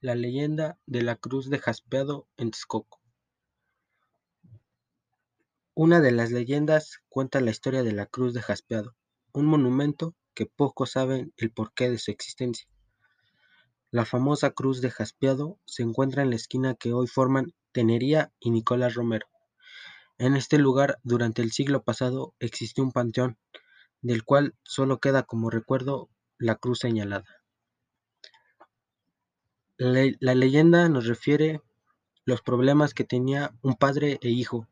La leyenda de la cruz de jaspeado en Texcoco. Una de las leyendas cuenta la historia de la cruz de jaspeado, un monumento que pocos saben el porqué de su existencia. La famosa cruz de jaspeado se encuentra en la esquina que hoy forman Tenería y Nicolás Romero. En este lugar, durante el siglo pasado, existió un panteón, del cual solo queda como recuerdo la cruz señalada. La, leyenda nos refiere los problemas que tenía un padre e hijo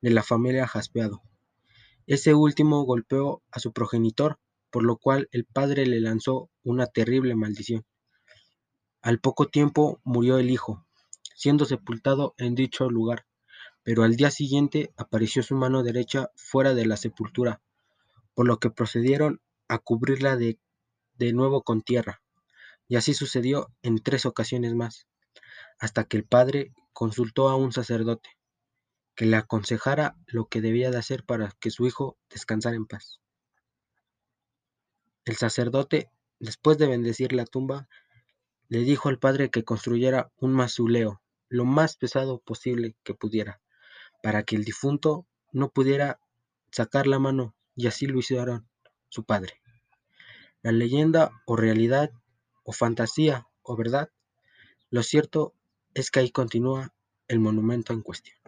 de la familia Jaspeado. Ese último golpeó a su progenitor, por lo cual el padre le lanzó una terrible maldición. Al poco tiempo murió el hijo, siendo sepultado en dicho lugar, pero al día siguiente apareció su mano derecha fuera de la sepultura, por lo que procedieron a cubrirla de, de nuevo con tierra. Y así sucedió en tres ocasiones más, hasta que el padre consultó a un sacerdote, que le aconsejara lo que debía de hacer para que su hijo descansara en paz. El sacerdote, después de bendecir la tumba, le dijo al padre que construyera un mausoleo lo más pesado posible que pudiera, para que el difunto no pudiera sacar la mano y así lo hicieron su padre. La leyenda o realidad o fantasía o verdad, lo cierto es que ahí continúa el monumento en cuestión.